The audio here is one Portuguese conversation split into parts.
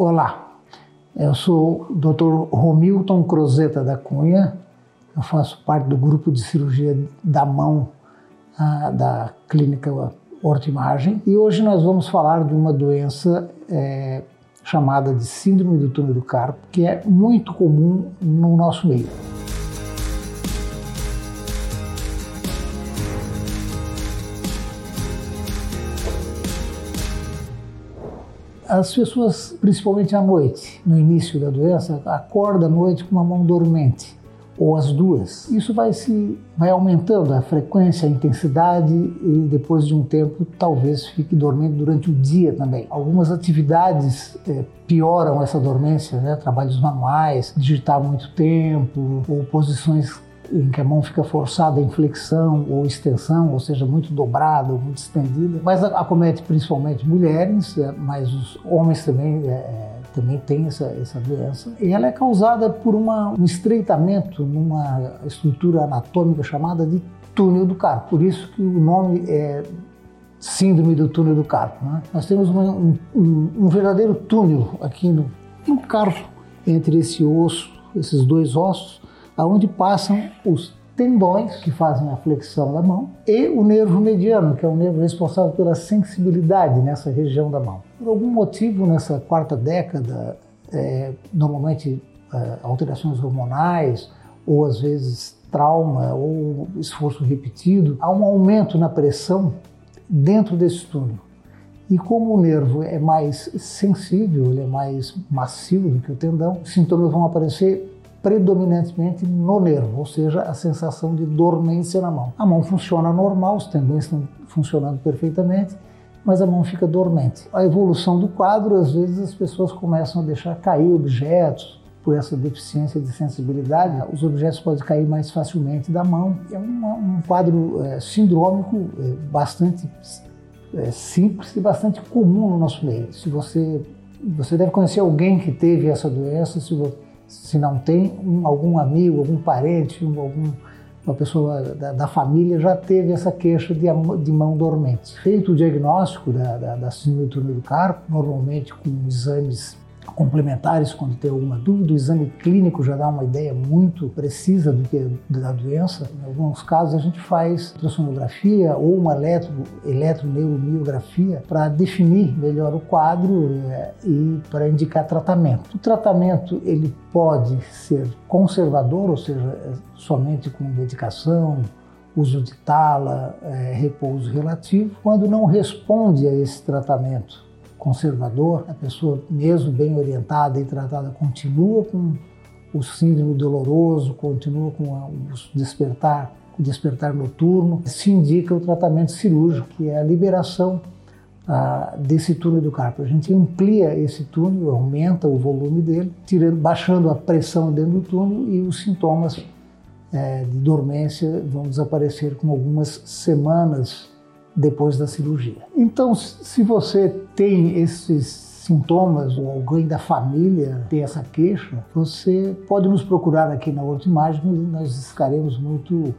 Olá, eu sou o Dr. Romilton Crozeta da Cunha, eu faço parte do grupo de cirurgia da mão ah, da clínica Hortimagem e hoje nós vamos falar de uma doença é, chamada de Síndrome do Túnel do Carpo, que é muito comum no nosso meio. As pessoas, principalmente à noite, no início da doença, acordam à noite com uma mão dormente, ou as duas. Isso vai se vai aumentando a frequência, a intensidade e depois de um tempo talvez fique dormente durante o dia também. Algumas atividades é, pioram essa dormência, né? trabalhos manuais, digitar muito tempo ou posições em que a mão fica forçada em flexão ou extensão, ou seja, muito dobrada muito estendida, mas acomete principalmente mulheres, é, mas os homens também é, é, também têm essa, essa doença. E ela é causada por uma, um estreitamento numa estrutura anatômica chamada de túnel do carpo. Por isso que o nome é síndrome do túnel do carpo. Né? Nós temos uma, um, um, um, verdadeiro túnel aqui no, no carpo entre esse osso, esses dois ossos, aonde passam os tendões que fazem a flexão da mão e o nervo mediano, que é o nervo responsável pela sensibilidade nessa região da mão. Por algum motivo, nessa quarta década, é, normalmente é, alterações hormonais ou às vezes trauma ou esforço repetido, há um aumento na pressão dentro desse túnel. E como o nervo é mais sensível, ele é mais macio do que o tendão, os sintomas vão aparecer predominantemente no nervo, ou seja, a sensação de dormência na mão. A mão funciona normal, os tendões estão funcionando perfeitamente, mas a mão fica dormente. A evolução do quadro, às vezes as pessoas começam a deixar cair objetos por essa deficiência de sensibilidade. Os objetos podem cair mais facilmente da mão. É um quadro é, sindrômico é, bastante é, simples e bastante comum no nosso meio. Se você você deve conhecer alguém que teve essa doença, se você se não tem, um, algum amigo, algum parente, um, algum, uma pessoa da, da, família já teve essa queixa de, de mão dormente. Feito o diagnóstico da, da, da síndrome do carpo, normalmente com exames complementares quando tem alguma dúvida. O exame clínico já dá uma ideia muito precisa do que da doença. Em alguns casos a gente faz ultrassonografia ou uma eletro, eletroneuromiografia para definir melhor o quadro é, e para indicar tratamento. O tratamento ele pode ser conservador, ou seja, é somente com medicação, uso de tala, é, repouso relativo. Quando não responde a esse tratamento, conservador, a pessoa, mesmo bem orientada e tratada, continua com o síndrome doloroso, continua com o despertar, despertar noturno, se indica o tratamento cirúrgico, que é a liberação ah, desse túnel do carpo. A gente amplia esse túnel, aumenta o volume dele, tirando, baixando a pressão dentro do túnel e os sintomas é, de dormência vão desaparecer com algumas semanas depois da cirurgia. Então, se você tem esses sintomas ou alguém da família tem essa queixa, você pode nos procurar aqui na Imagem e nós ficaremos muito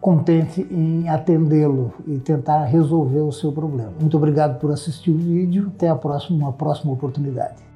contentes em atendê-lo e tentar resolver o seu problema. Muito obrigado por assistir o vídeo. Até a próxima, uma próxima oportunidade.